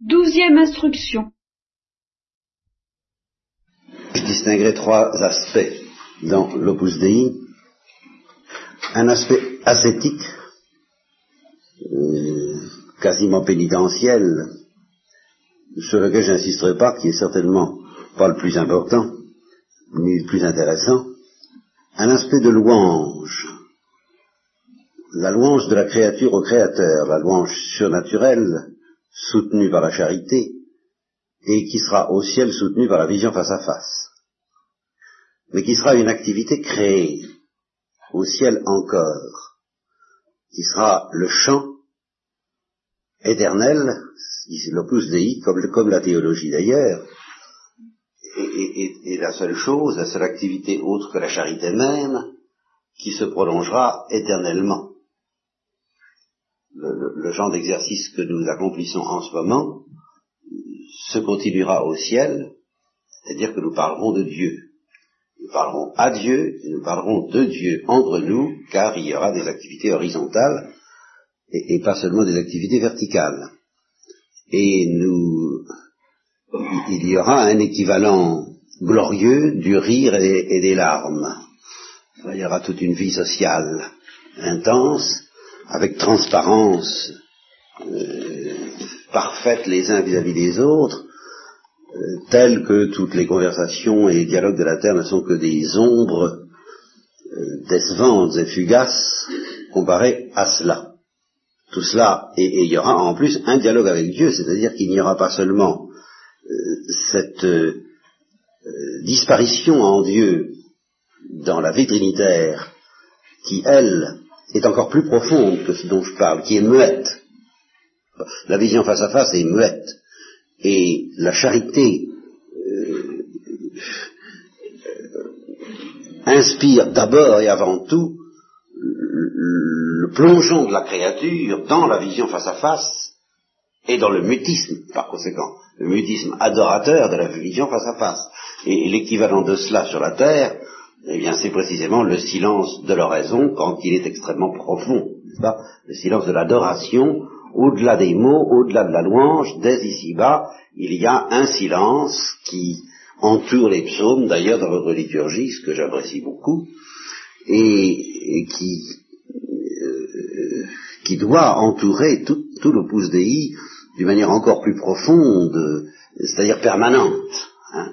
Douzième instruction. Je distinguerai trois aspects dans l'Opus Dei. Un aspect ascétique, euh, quasiment pénitentiel, sur lequel je n'insisterai pas, qui est certainement pas le plus important, ni le plus intéressant. Un aspect de louange, la louange de la créature au Créateur, la louange surnaturelle soutenue par la charité et qui sera au ciel soutenue par la vision face à face, mais qui sera une activité créée au ciel encore, qui sera le chant éternel, l'opus dei, comme, comme la théologie d'ailleurs, et, la seule chose, la seule activité autre que la charité même, qui se prolongera éternellement le, genre d'exercice que nous accomplissons en ce moment se continuera au ciel, c'est-à-dire que nous parlerons de Dieu. Nous parlerons à Dieu nous parlerons de Dieu entre nous, car il y aura des activités horizontales et, pas seulement des activités verticales. Et nous, il y aura un équivalent glorieux du rire et des larmes. Il y aura toute une vie sociale intense avec transparence euh, parfaite les uns vis-à-vis des autres, euh, que toutes les conversations et les dialogues de la Terre ne sont que des ombres euh, décevantes et fugaces comparées à cela. Tout cela, et, il y aura en plus un dialogue avec Dieu, c'est-à-dire qu'il n'y aura pas seulement cette disparition en Dieu dans la vie trinitaire qui, elle, est encore plus profonde que ce dont je parle, qui est muette. La vision face à face est muette. Et la charité euh, inspire d'abord et avant tout le plongeon de la créature dans la vision face à face et dans le mutisme, par conséquent, le mutisme adorateur de la vision face à face. Et l'équivalent de cela sur la terre, eh bien, c'est précisément le silence de l'oraison quand il est extrêmement profond, Le silence de l'adoration, au-delà des mots, au-delà de la louange, dès ici-bas, il y a un silence qui entoure les psaumes, d'ailleurs dans votre liturgie, ce que j'apprécie beaucoup, et, qui, euh, qui doit entourer tout, tout l'opus Dei d'une manière encore plus profonde, c'est-à-dire permanente. Hein.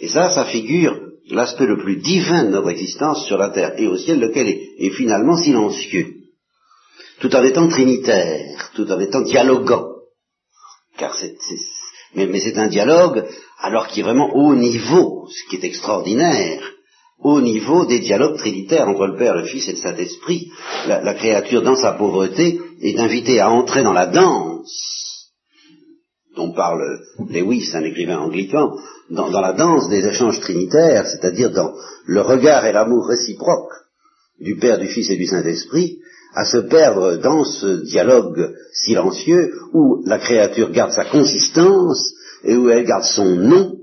et ça, ça figure l'aspect le plus divin de notre existence sur la terre et au ciel, lequel est, finalement silencieux, tout en étant trinitaire, tout en étant dialoguant. Car c'est, mais, c'est un dialogue alors qui est vraiment au niveau, ce qui est extraordinaire, au niveau des dialogues trinitaires entre le Père, le Fils et le Saint-Esprit. la créature, dans sa pauvreté, est invitée à entrer dans la danse dont parle Lewis, un écrivain anglican, dans, la danse des échanges trinitaires, c'est-à-dire dans le regard et l'amour réciproque du Père, du Fils et du Saint-Esprit, à se perdre dans ce dialogue silencieux où la créature garde sa consistance et où elle garde son nom,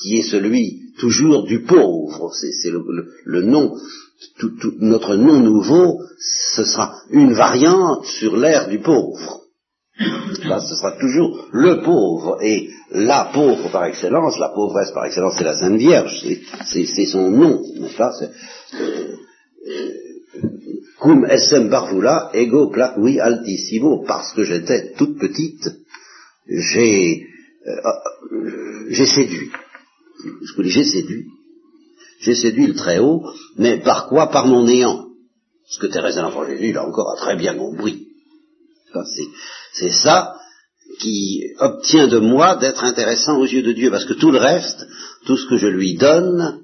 qui est celui toujours du pauvre. C'est le, nom, notre nom nouveau, ce sera une variante sur l'air du pauvre. Là, ce sera toujours le pauvre. Et la pauvre par excellence, la pauvresse par excellence, c'est la Sainte Vierge. C'est son nom, n'est-ce pas? Euh, Cum essem parvula, ego placui altissimo, parce que j'étais toute petite, j'ai euh, j'ai séduit. Je vous dis, j'ai séduit. J'ai séduit le Très-Haut, mais par quoi? Par mon néant. Ce que Thérèse de l'Enfant Jésus, là encore, a très bien compris. C'est ça qui obtient de moi d'être intéressant aux yeux de Dieu, parce que tout le reste, tout ce que je lui donne,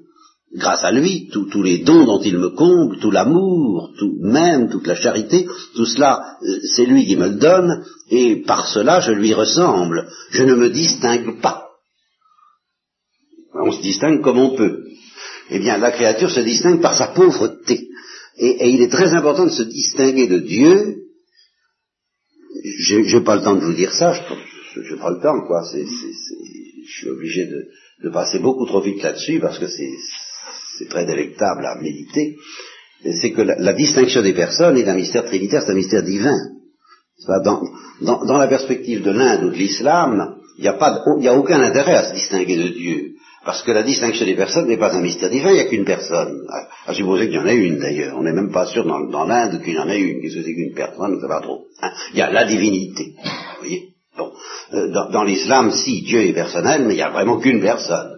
grâce à lui, tous les dons dont il me comble, tout l'amour, tout même toute la charité, tout cela, euh, c'est lui qui me le donne, et par cela je lui ressemble. Je ne me distingue pas. On se distingue comme on peut. Eh bien, la créature se distingue par sa pauvreté. et il est très important de se distinguer de Dieu j'ai pas le temps de vous dire ça, je n'ai pas le temps, quoi. je suis obligé de, passer beaucoup trop vite là-dessus parce que c'est très délectable à méditer. C'est que la, distinction des personnes est un mystère trinitaire, c'est un mystère divin. Dans, dans, dans la perspective de l'Inde ou de l'islam, il n'y a, de- a aucun intérêt à se distinguer de Dieu. Parce que la distinction des personnes n'est pas un mystère divin, il n'y a qu'une personne. À, supposer qu'il y en ait une d'ailleurs. On n'est même pas sûr dans, l'Inde qu'il y en ait une. Qu'est-ce que c'est qu'une personne? On ne pas trop. Hein? Il y a la divinité. Vous voyez? Bon. Euh, dans l'islam, si, Dieu est personnel, mais il n'y a vraiment qu'une personne.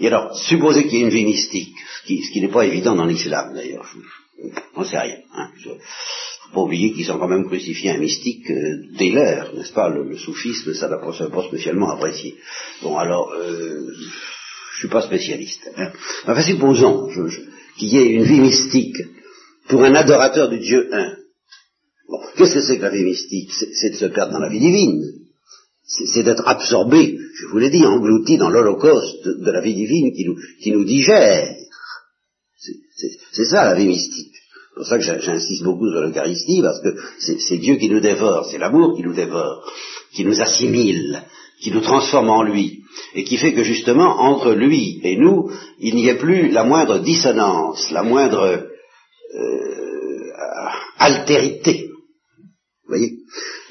Et alors, supposer qu'il y ait une vie mystique, ce qui, n'est pas évident dans l'islam d'ailleurs, on ne sait rien. Hein. Je- faut pas oublier qu'ils ont quand même crucifié un mystique euh, dès l'heure, n'est-ce pas? Le, le soufisme, ça n'a pas, spécialement apprécié. Bon, alors, euh, suis pas spécialiste. hein. Enfin, supposons je- je- qu'il y ait une vie mystique pour un adorateur du Dieu un. Bon, qu'est-ce que c'est que la vie mystique? C'est de se perdre dans la vie divine. C'est d'être absorbé, je vous l'ai dit, englouti dans l'holocauste de, la vie divine qui nous, qui nous digère. C'est- ça la vie mystique. C'est pour ça que j'insiste beaucoup sur l'Eucharistie, parce que c'est Dieu qui nous dévore, c'est l'amour qui nous dévore, qui nous assimile, qui nous transforme en lui, et qui fait que justement, entre lui et nous, il n'y ait plus la moindre dissonance, la moindre euh, altérité. Vous voyez?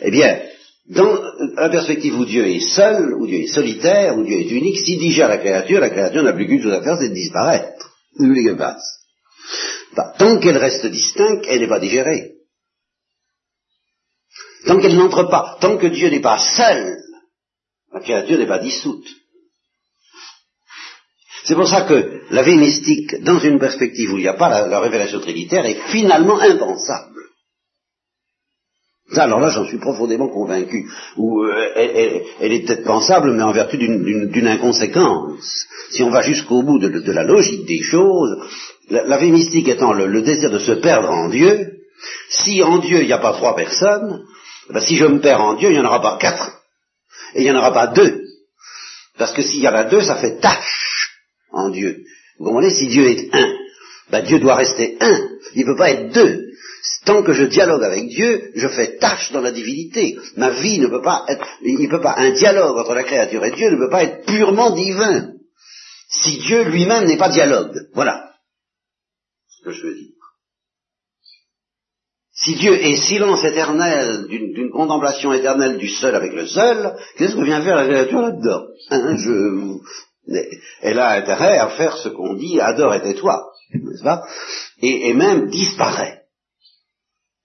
Eh bien, dans la perspective où Dieu est seul, où Dieu est solitaire, où Dieu est unique, s'il digère la créature, la créature n'a plus qu'une chose à faire, c'est de disparaître. Bah, Tant qu'elle reste distincte, elle n'est pas digérée. Tant qu'elle n'entre pas, tant que Dieu n'est pas seul, la créature n'est pas dissoute. C'est pour ça que la vie mystique, dans une perspective où il n'y a pas la, la révélation trinitaire, est finalement impensable. Alors là, j'en suis profondément convaincu. Euh, elle, est peut-être pensable, mais en vertu d'une- inconséquence. Si on va jusqu'au bout de, la logique des choses, la, vie mystique étant le, le désir de se perdre en Dieu, si en Dieu il n'y a pas trois personnes, eh ben, si je me perds en Dieu, il n'y en aura pas quatre. Et il n'y en aura pas deux. Parce que s'il y en a deux, ça fait tâche en Dieu. Vous comprenez Si Dieu est un, ben Dieu doit rester un. Il ne peut pas être deux. Tant que je dialogue avec Dieu, je fais tâche dans la divinité. Ma vie ne peut pas être, il ne peut pas, un dialogue entre la créature et Dieu ne peut pas être purement divin. Si Dieu lui-même n'est pas dialogue. Voilà ce que je veux dire. Si Dieu est silence éternel d'une contemplation éternelle du seul avec le seul, qu'est-ce que vient faire la créature là-dedans Hein, je- Elle a intérêt à faire ce qu'on dit adore et tais-toi, n'est-ce pas? Et, et même disparaît.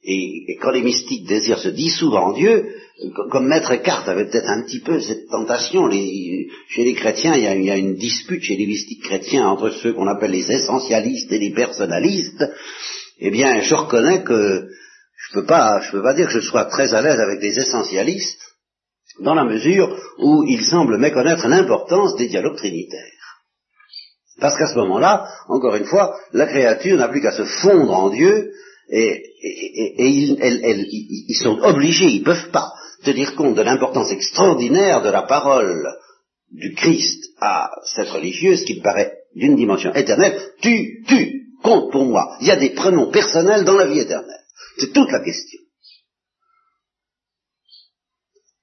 Et, et quand les mystiques désirent se dissoudre en Dieu, co- comme Maître Eckhart avait peut-être un petit peu cette tentation, les- chez les chrétiens, il y, a, il y a une dispute chez les mystiques chrétiens entre ceux qu'on appelle les essentialistes et les personnalistes. Eh bien, je reconnais que peux pas, je peux pas dire que je sois très à l'aise avec les essentialistes, dans la mesure où ils semblent méconnaître l'importance des dialogues trinitaires. Parce qu'à ce moment-là, encore une fois, la créature n'a plus qu'à se fondre en Dieu, et, ils- ils sont obligés, ils ne peuvent pas tenir compte de l'importance extraordinaire de la parole du Christ à cette religieuse qui me paraît d'une dimension éternelle. Tu, tu, compte pour moi. Il y a des prénoms personnels dans la vie éternelle. C'est toute la question.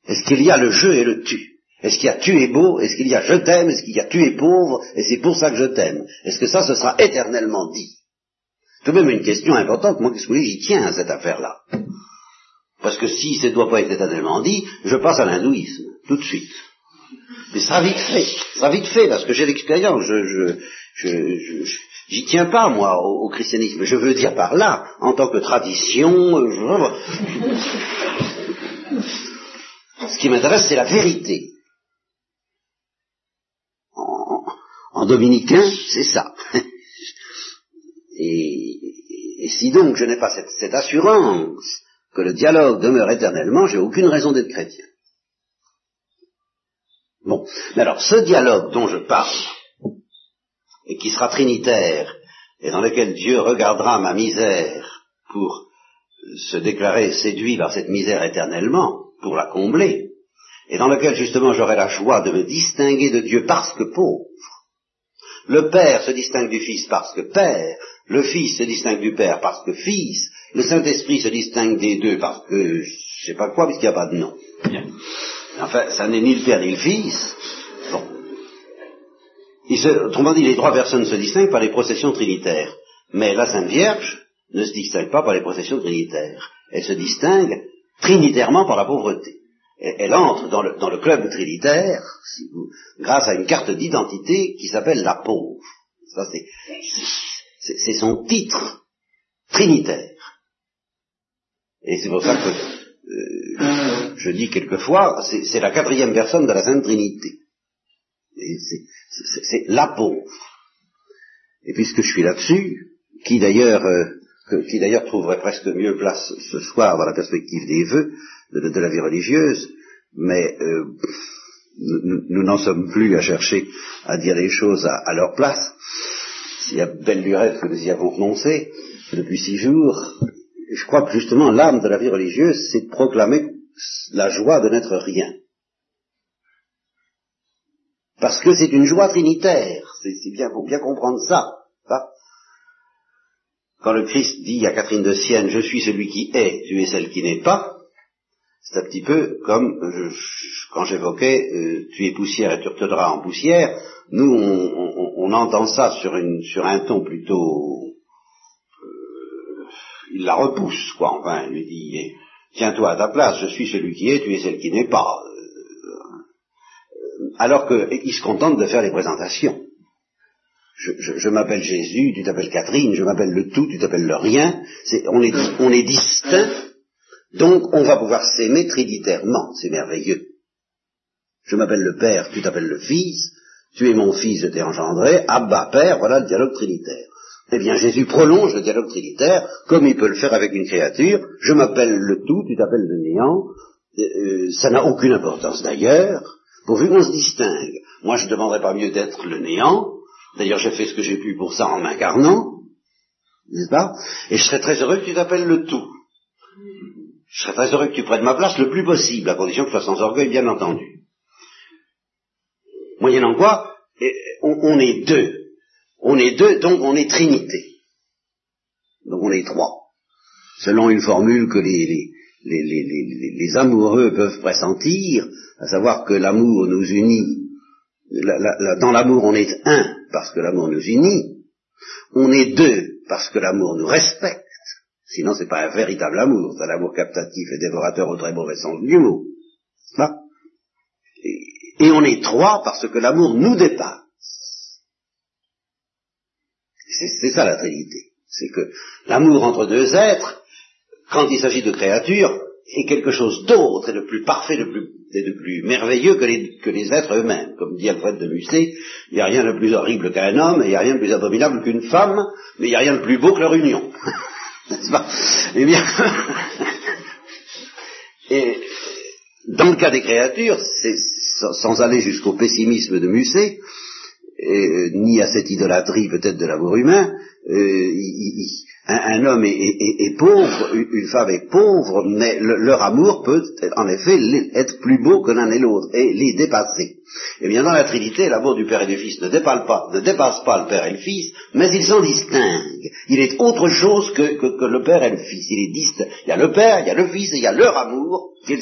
Est-ce qu'il y a le je et le tu? Est-ce qu'il y a tu es beau? Est-ce qu'il y a je t'aime? Est-ce qu'il y a tu es pauvre? Et c'est pour ça que je t'aime Est-ce que ça, ce sera éternellement dit? Tout de même une question importante. Moi, qu'est-ce que j'y tiens à cette affaire-là? Parce que si ça ne doit pas être éternellement dit, je passe à l'hindouisme, tout de suite. Mais ça vite fait, ça vite fait, parce que j'ai l'expérience, je, je- je- j'y tiens pas, moi, au, christianisme. Je veux dire par là, en tant que tradition, euh, ce qui m'intéresse, c'est la vérité. En, dominicain, c'est ça. Et, et si donc je n'ai pas cette, cette assurance que le dialogue demeure éternellement, j'ai aucune raison d'être chrétien. Bon, mais alors ce dialogue dont je parle, et qui sera trinitaire, et dans lequel Dieu regardera ma misère pour se déclarer séduit par cette misère éternellement, pour la combler, et dans lequel justement j'aurai la joie de me distinguer de Dieu parce que pauvre. Le Père se distingue du Fils parce que Père, le Fils se distingue du Père parce que Fils, le Saint-Esprit se distingue des deux parce que je sais pas quoi, puisqu'il n'y a pas de nom. Bien. Enfin, ça n'est ni le Père ni le Fils. Il se, autrement dit, les trois personnes se distinguent par les processions trinitaires. Mais la Sainte Vierge ne se distingue pas par les processions trinitaires. Elle se distingue trinitairement par la pauvreté. Elle, entre dans le, dans le club trinitaire si vous, grâce à une carte d'identité qui s'appelle la pauvre. Ça, c'est son titre trinitaire. Et c'est pour ça que euh, je dis quelquefois, c'est la quatrième personne de la Sainte Trinité. C'est la pauvre. Et puisque je suis là-dessus, qui d'ailleurs euh, qui d'ailleurs trouverait presque mieux place ce soir dans la perspective des vœux de, la vie religieuse, mais euh, nous n'en sommes plus à chercher à dire les choses à, leur place. S'il y a belle lurette que nous y avons renoncé depuis six jours, je crois que justement l'âme de la vie religieuse, c'est de proclamer la joie de n'être rien. Parce que c'est une joie trinitaire. C'est bien, pour bien comprendre ça. Quand le Christ dit à Catherine de Sienne, je suis celui qui est, tu es celle qui n'est pas, c'est un petit peu comme quand j'évoquais, euh, tu es poussière et tu retourneras en poussière. Nous, on, entend ça sur, un ton plutôt il la repousse, quoi, enfin, il lui dit, tiens-toi à ta place, je suis celui qui est, tu es celle qui n'est pas. Alors qu'il se contente de faire les présentations. Je, m'appelle Jésus, tu t'appelles Catherine, je m'appelle le tout, tu t'appelles le rien. on, est, on est distinct, donc on va pouvoir s'aimer trinitairement, c'est merveilleux. Je m'appelle le Père, tu t'appelles le Fils, tu es mon Fils, je t'ai engendré, Abba Père, voilà le dialogue trinitaire. Eh bien, Jésus prolonge le dialogue trinitaire, comme il peut le faire avec une créature. Je m'appelle le tout, tu t'appelles le néant. Euh, ça n'a aucune importance d'ailleurs, pourvu qu'on se distingue. Moi, je ne demanderais pas mieux d'être le néant. D'ailleurs, j'ai fait ce que j'ai pu pour ça en m'incarnant, n'est-ce pas? Et je serais très heureux que tu t'appelles le tout. Je serais très heureux que tu prennes ma place le plus possible, à condition que tu sois sans orgueil, bien entendu. Moyennant quoi, on est deux. On est deux, donc on est trinité. Donc on est trois. Selon une formule que les, les, amoureux peuvent pressentir, à savoir que l'amour nous unit. dans l'amour on est un parce que l'amour nous unit. On est deux parce que l'amour nous respecte. Sinon c'est pas un véritable amour, c'est un amour captatif et dévorateur au très mauvais sens du mot. et on est trois parce que l'amour nous dépasse. C'est ça la Trinité. C'est que l'amour entre deux êtres, quand il s'agit de créatures, est quelque chose d'autre et de plus parfait de plus, et de plus merveilleux que les, êtres eux-mêmes. Comme dit Alfred de Musset, il n'y a rien de plus horrible qu'un homme, il n'y a rien de plus abominable qu'une femme, mais il n'y a rien de plus beau que leur union. N'est-ce pas? Eh bien, et dans le cas des créatures, c'est sans aller jusqu'au pessimisme de Musset, euh, ni à cette idolâtrie peut-être de l'amour humain. Euh, un, homme est, pauvre, une femme est pauvre, mais leur amour peut en effet être plus beau que l'un et l'autre et les dépasser. Et eh bien dans la Trinité, l'amour du Père et du Fils ne dépasse pas, le Père et le Fils, mais il s'en distingue. Il est autre chose que, le Père et le Fils. Il est distinct. Il y a le Père, il y a le Fils et il y a leur amour qui est.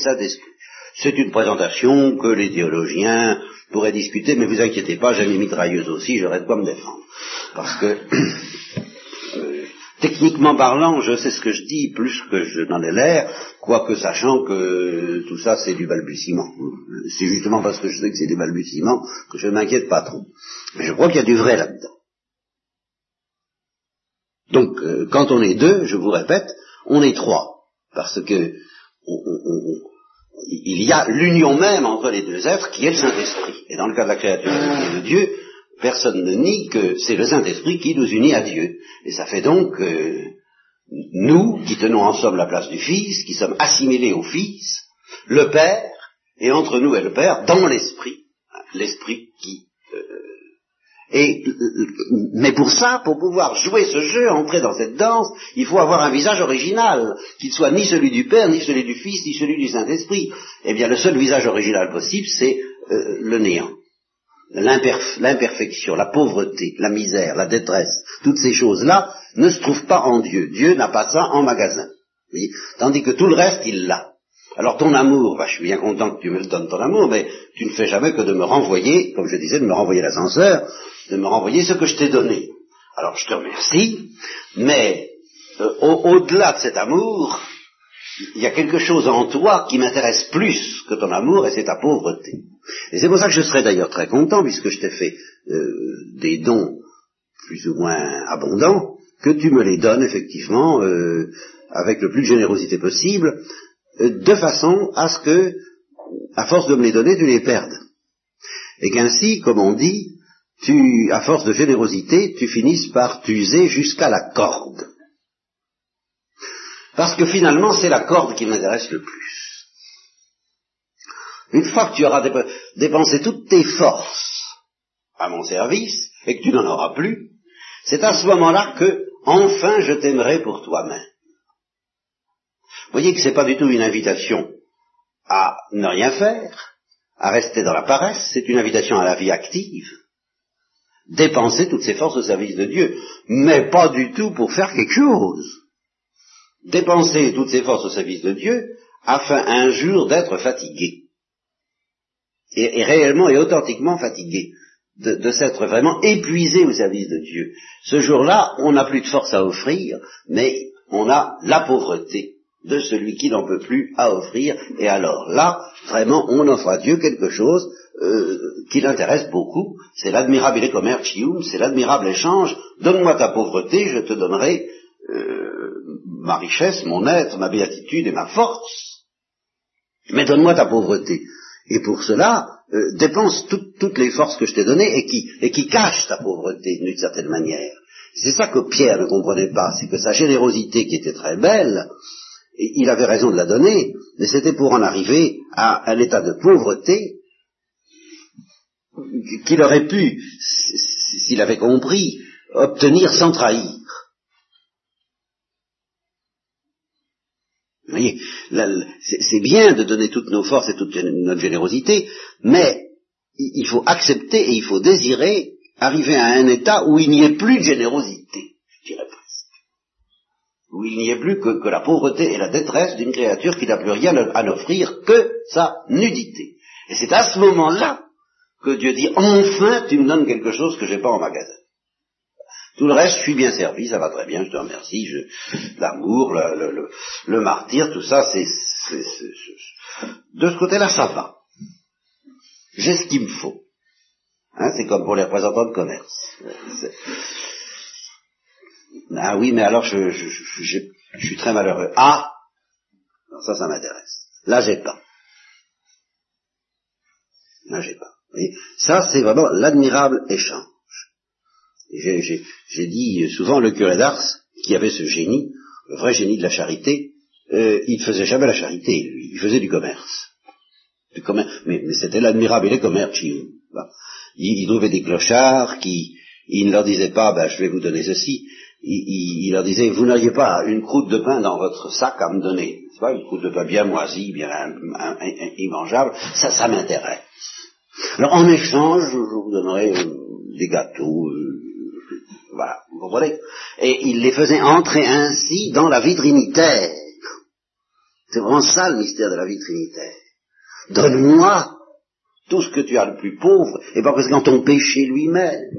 C'est une présentation que les théologiens pourraient discuter, mais vous inquiétez pas, j'ai mes mitrailleuses aussi, j'aurai de quoi me défendre. Parce que, techniquement parlant, je sais ce que je dis plus que je n'en ai l'air, quoique sachant que tout ça c'est du balbutiement. C'est justement parce que je sais que c'est du balbutiement que je ne m'inquiète pas trop. Mais je crois qu'il y a du vrai là-dedans. Donc, euh, quand on est deux, je vous répète, on est trois. Parce que il y a l'union même entre les deux êtres qui est le Saint-Esprit. Et dans le cas de la créature et de Dieu, personne ne nie que c'est le Saint-Esprit qui nous unit à Dieu. Et ça fait donc que nous, qui tenons en somme la place du Fils, qui sommes assimilés au Fils, le Père, et entre nous et le Père, dans l'Esprit, l'Esprit qui et, mais pour ça, pour pouvoir jouer ce jeu, entrer dans cette danse, il faut avoir un visage original, qui ne soit ni celui du Père, ni celui du Fils, ni celui du Saint-Esprit. Eh bien, le seul visage original possible, c'est euh, le néant. L'imperfection, la pauvreté, la misère, la détresse, toutes ces choses-là ne se trouvent pas en Dieu. Dieu n'a pas ça en magasin. Tandis que tout le reste, il l'a. Alors ton amour, bah, je suis bien content que tu me donnes ton amour, mais tu ne fais jamais que de me renvoyer, comme je disais, de me renvoyer l'ascenseur, de me renvoyer ce que je t'ai donné. Alors je te remercie, mais euh, au-delà de cet amour, il y a quelque chose en toi qui m'intéresse plus que ton amour, et c'est ta pauvreté. Et c'est pour ça que je serais d'ailleurs très content, puisque je t'ai fait euh, des dons plus ou moins abondants, que tu me les donnes effectivement euh, avec le plus de générosité possible, euh, de façon à ce que, à force de me les donner, tu les perdes. Et qu'ainsi, comme on dit, tu, à force de générosité, tu finisses par t'user jusqu'à la corde. Parce que finalement, c'est la corde qui m'intéresse le plus. Une fois que tu auras dépensé toutes tes forces à mon service, et que tu n'en auras plus, c'est à ce moment-là que, enfin, je t'aimerai pour toi-même. Vous voyez que ce n'est pas du tout une invitation à ne rien faire, à rester dans la paresse, c'est une invitation à la vie active. Dépenser toutes ses forces au service de Dieu, mais pas du tout pour faire quelque chose dépenser toutes ses forces au service de Dieu afin un jour d'être fatigué. Et, réellement et authentiquement fatigué. De, s'être vraiment épuisé au service de Dieu. Ce jour-là, on n'a plus de force à offrir, mais on a la pauvreté de celui qui n'en peut plus à offrir. Et alors là, vraiment, on offre à Dieu quelque chose euh, qui l'intéresse beaucoup. C'est l'admirable commercium, c'est l'admirable échange. Donne-moi ta pauvreté, je te donnerai euh, ma richesse, mon être, ma béatitude et ma force. Mais donne-moi ta pauvreté. Et pour cela, euh, dépense toutes les forces que je t'ai données et qui, et qui cachent ta pauvreté d'une certaine manière. C'est ça que Pierre ne comprenait pas, c'est que sa générosité qui était très belle, il avait raison de la donner, mais c'était pour en arriver à un état de pauvreté qu'il aurait pu, s'il avait compris, obtenir sans trahir. Vous voyez, c'est bien de donner toutes nos forces et toute notre générosité, mais il faut accepter et il faut désirer arriver à un état où il n'y ait plus de générosité, je dirais presque. Où il n'y ait plus que, la pauvreté et la détresse d'une créature qui n'a plus rien à n'offrir que sa nudité. Et c'est à ce moment-là que Dieu dit, enfin tu me donnes quelque chose que j'ai pas en magasin. Tout le reste, je suis bien servi, ça va très bien, je te remercie. L'amour, le, martyr, tout ça, c'est, de ce côté-là, ça va. J'ai ce qu'il me faut. Hein, c'est comme pour les représentants de commerce. Ah oui, mais alors je, suis très malheureux. Ah, ça, ça m'intéresse. Là, j'ai pas. Là, j'ai pas. ça, c'est vraiment l'admirable échange. J'ai dit souvent le curé d'Ars, qui avait ce génie, le vrai génie de la charité, euh, il ne faisait jamais la charité, il faisait du commerce. mais, c'était l'admirable et les commerces. Il, il, trouvait des clochards qui, il ne leur disait pas, ben, je vais vous donner ceci. Il, leur disait, vous n'auriez pas une croûte de pain dans votre sac à me donner. C'est pas une croûte de pain bien moisie, bien immangeable. Ça, ça m'intéresse. Alors, en échange, je vous donnerai euh, des gâteaux, euh, vous comprenez? Et il les faisait entrer ainsi dans la vie trinitaire. C'est vraiment ça le mystère de la vie trinitaire. Donne-moi tout ce que tu as le plus pauvre, et pas parce qu'en ton péché lui-même.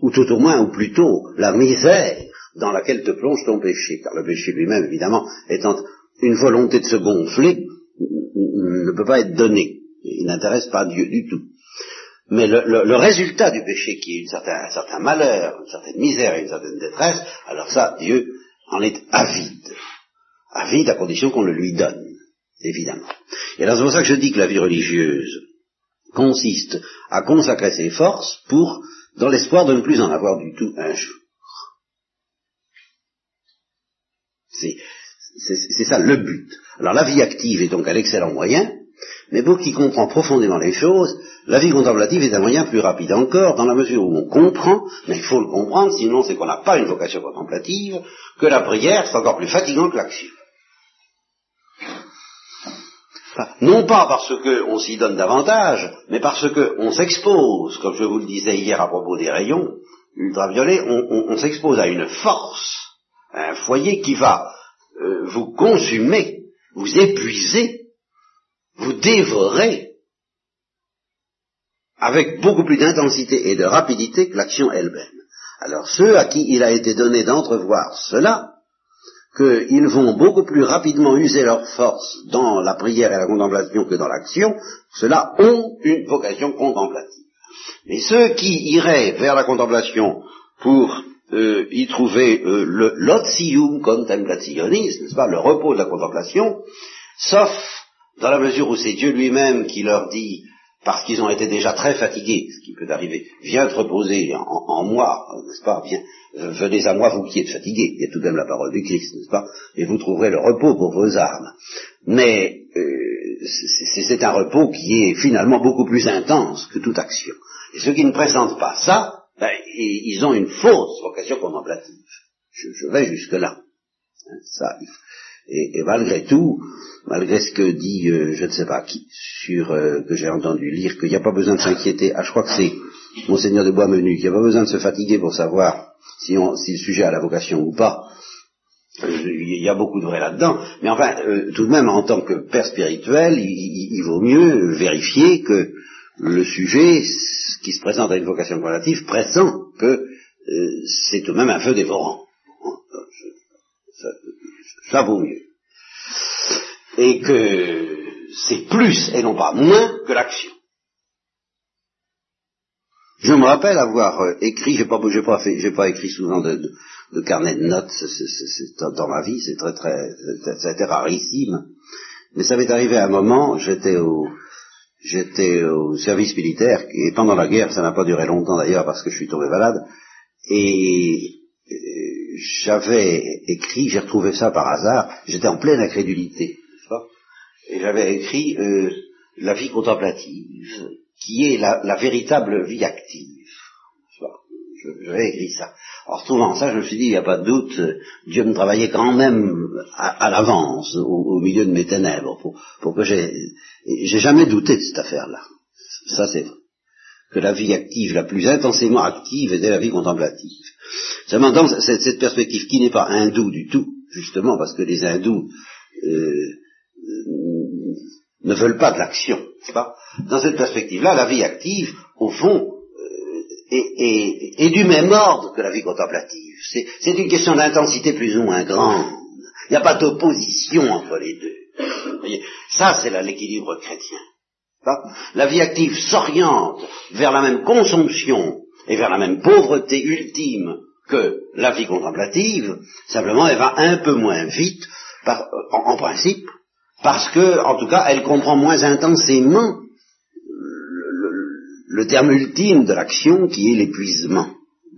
Ou tout au moins, ou plutôt, la misère dans laquelle te plonge ton péché. Car le péché lui-même, évidemment, étant une volonté de se gonfler, ne peut pas être donné. Il n'intéresse pas Dieu du tout. Mais le, résultat du péché, qui est un certain malheur, une certaine misère et une certaine détresse, alors ça, Dieu en est avide. Avide à condition qu'on le lui donne, évidemment. Et alors c'est pour ça que je dis que la vie religieuse consiste à consacrer ses forces pour, dans l'espoir de ne plus en avoir du tout un jour. C'est ça le but. Alors la vie active est donc un excellent moyen, mais pour qui comprend profondément les choses, la vie contemplative est un moyen plus rapide encore, dans la mesure où on comprend, mais il faut le comprendre, sinon c'est qu'on n'a pas une vocation contemplative, que la prière c'est encore plus fatigant que l'action. non pas parce qu'on s'y donne davantage, mais parce qu'on s'expose, comme je vous le disais hier à propos des rayons ultraviolets, on, s'expose à une force, à un foyer qui va euh, vous consumer, vous épuiser, vous dévorez avec beaucoup plus d'intensité et de rapidité que l'action elle-même. Alors ceux à qui il a été donné d'entrevoir cela qu'ils vont beaucoup plus rapidement user leur force dans la prière et la contemplation que dans l'action, ceux-là ont une vocation contemplative. Mais ceux qui iraient vers la contemplation pour euh, y trouver euh, le lotium contemplationis, n'est-ce pas, le repos de la contemplation, sauf dans la mesure où c'est Dieu lui-même qui leur dit parce qu'ils ont été déjà très fatigués, ce qui peut arriver, viens te reposer en, moi, n'est-ce pas, viens, venez à moi vous qui êtes fatigués, il y a tout de même la parole du Christ, n'est-ce pas, et vous trouverez le repos pour vos âmes. Mais euh, c'est un repos qui est finalement beaucoup plus intense que toute action. Et ceux qui ne présentent pas ça, ben, ils ont une fausse vocation contemplative. Je, vais jusque-là. Hein, ça, et, malgré tout, malgré ce que dit, euh, je ne sais pas qui, sur euh, que j'ai entendu lire, qu'il n'y a pas besoin de s'inquiéter. Ah, je crois que c'est Monseigneur de Boismenu, qu'il n'y a pas besoin de se fatiguer pour savoir si, on, si le sujet a la vocation ou pas. Euh, il y a beaucoup de vrai là-dedans, mais enfin, tout de même, en tant que père spirituel, il, vaut mieux vérifier que le sujet qui se présente à une vocation relative pressent que c'est tout de même un feu dévorant. Vaut mieux et que c'est plus et non pas moins que l'action. Je me rappelle avoir euh, écrit, j'ai pas, j'ai pas fait, j'ai pas écrit souvent de, de, carnet de notes dans ma vie, c'est très très, ça a été rarissime. Mais ça m'est arrivé à un moment, j'étais au, j'étais au service militaire et pendant la guerre, ça n'a pas duré longtemps d'ailleurs parce que je suis tombé malade et j'avais écrit, j'ai retrouvé ça par hasard, j'étais en pleine incrédulité et j'avais écrit euh, la vie contemplative, qui est la, véritable vie active. J'avais écrit ça. En retrouvant ça, je me suis dit, il n'y a pas de doute, Dieu me travaillait quand même à, l'avance, au, milieu de mes ténèbres, pour, que j'ai... J'ai jamais douté de cette affaire-là. Ça, c'est vrai. Que la vie active, la plus intensément active, était la vie contemplative. Seulement, dans cette, perspective qui n'est pas hindoue du tout, justement, parce que les hindous... Euh, ne veulent pas de l'action. Pas? Dans cette perspective-là, la vie active, au fond, euh, est, du même ordre que la vie contemplative. C'est une question d'intensité plus ou moins grande. Il n'y a pas d'opposition entre les deux. Ça, c'est l'équilibre chrétien. La vie active s'oriente vers la même consomption et vers la même pauvreté ultime que la vie contemplative, simplement elle va un peu moins vite, en principe, parce que, en tout cas, elle comprend moins intensément le, terme ultime de l'action qui est l'épuisement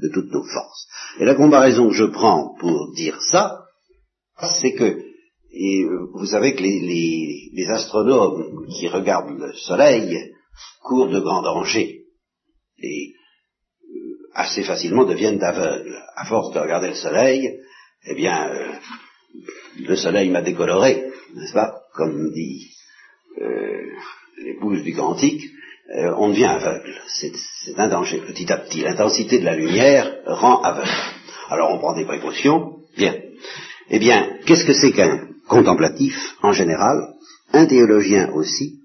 de toutes nos forces. Et la comparaison que je prends pour dire ça, c'est que, et vous savez que les, astronomes qui regardent le Soleil courent de grands dangers et euh, assez facilement deviennent aveugles. À force de regarder le Soleil, eh bien, euh, le Soleil m'a décoloré, n'est-ce pas? Comme dit euh, l'épouse du Cantique, euh, on devient aveugle. C'est un danger. Petit à petit, l'intensité de la lumière rend aveugle. Alors on prend des précautions. Bien. Eh bien, qu'est-ce que c'est qu'un contemplatif en général Un théologien aussi.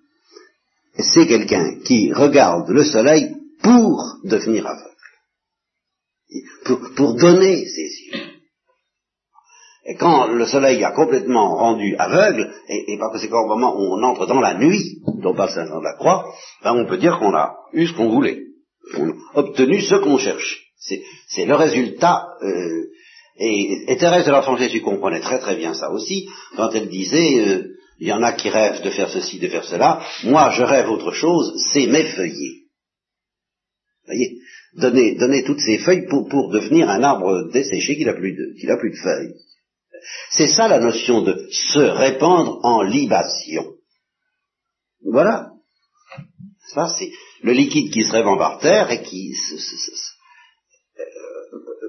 C'est quelqu'un qui regarde le soleil pour devenir aveugle. Pour, pour donner ses yeux. Et quand le soleil a complètement rendu aveugle, et, et par conséquent au moment où on entre dans la nuit, dont passe Saint Jean de la Croix, ben on peut dire qu'on a eu ce qu'on voulait. On a obtenu ce qu'on cherche. C'est le résultat. Euh, et, Thérèse de l'Enfant Jésus comprenait très très bien ça aussi, quand elle disait, euh, il y en a qui rêvent de faire ceci, de faire cela, moi je rêve autre chose, c'est m'effeuiller. Vous voyez donner, donner toutes ces feuilles pour, pour devenir un arbre desséché qui n'a plus, de, plus de feuilles. C'est ça la notion de se répandre en libation. Voilà. Ça, c'est le liquide qui se répand par terre et qui... Euh, et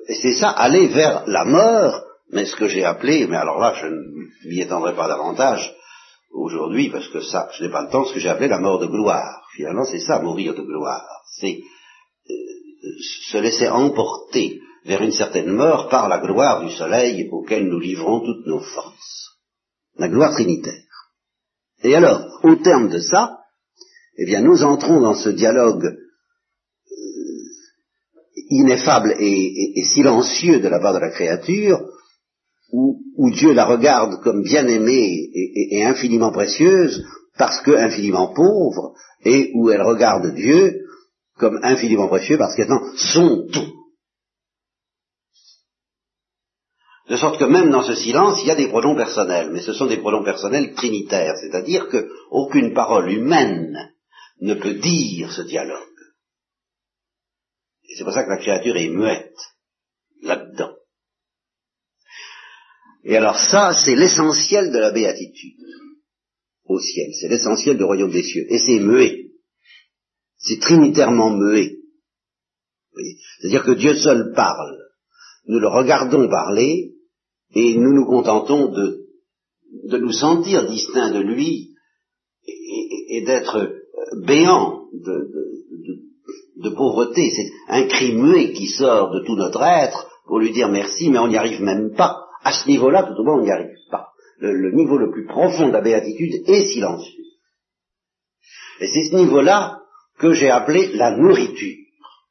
c'est ça, aller vers la mort, mais ce que j'ai appelé, mais alors là, je ne m'y étendrai pas davantage aujourd'hui, parce que ça, je n'ai pas le temps, ce que j'ai appelé la mort de gloire. Finalement, c'est ça, mourir de gloire. C'est euh, se laisser emporter vers une certaine mort par la gloire du soleil auquel nous livrons toutes nos forces. La gloire trinitaire. Et alors, au terme de ça, eh bien, nous entrons dans ce dialogue ineffable et, silencieux de la part de la créature, où Dieu la regarde comme bien-aimée et, et, infiniment précieuse, parce que infiniment pauvre, et où elle regarde Dieu comme infiniment précieux, parce qu'étant son tout. De sorte que même dans ce silence, il y a des pronoms personnels, mais ce sont des pronoms personnels trinitaires, c'est-à-dire qu'aucune parole humaine ne peut dire ce dialogue. Et c'est pour ça que la créature est muette là-dedans. Et alors ça, c'est l'essentiel de la béatitude au ciel, c'est l'essentiel du royaume des cieux, et c'est muet, c'est trinitairement muet. C'est-à-dire que Dieu seul parle. Nous le regardons parler, et nous nous contentons de, de nous sentir distincts de lui et, d'être béants de, de, pauvreté. C'est un cri muet qui sort de tout notre être pour lui dire merci, mais on n'y arrive même pas. À ce niveau-là, tout au moins, on n'y arrive pas. Le, le, niveau le plus profond de la béatitude est silencieux. Et c'est ce niveau-là que j'ai appelé la nourriture.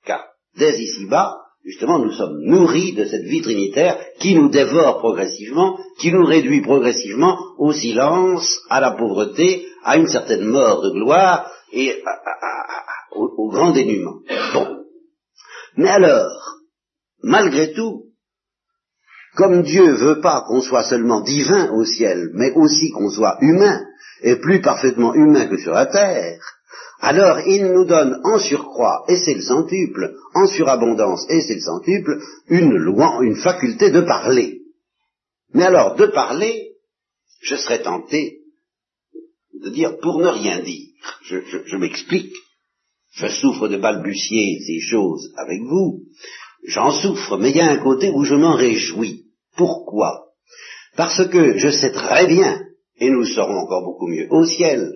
Car dès ici-bas, Justement, nous sommes nourris de cette vie trinitaire qui nous dévore progressivement, qui nous réduit progressivement au silence, à la pauvreté, à une certaine mort de gloire et au, grand dénuement. Bon. Mais alors, malgré tout, comme Dieu veut pas qu'on soit seulement divin au ciel, mais aussi qu'on soit humain, et plus parfaitement humain que sur la terre, alors il nous donne en surcroît, et c'est le centuple, en surabondance, et c'est le centuple, une loi, une faculté de parler. Mais alors, de parler, je serais tenté de dire pour ne rien dire. Je, je m'explique. Je souffre de balbutier ces choses avec vous. J'en souffre, mais il y a un côté où je m'en réjouis. Pourquoi? Parce que je sais très bien, et nous le saurons encore beaucoup mieux au ciel,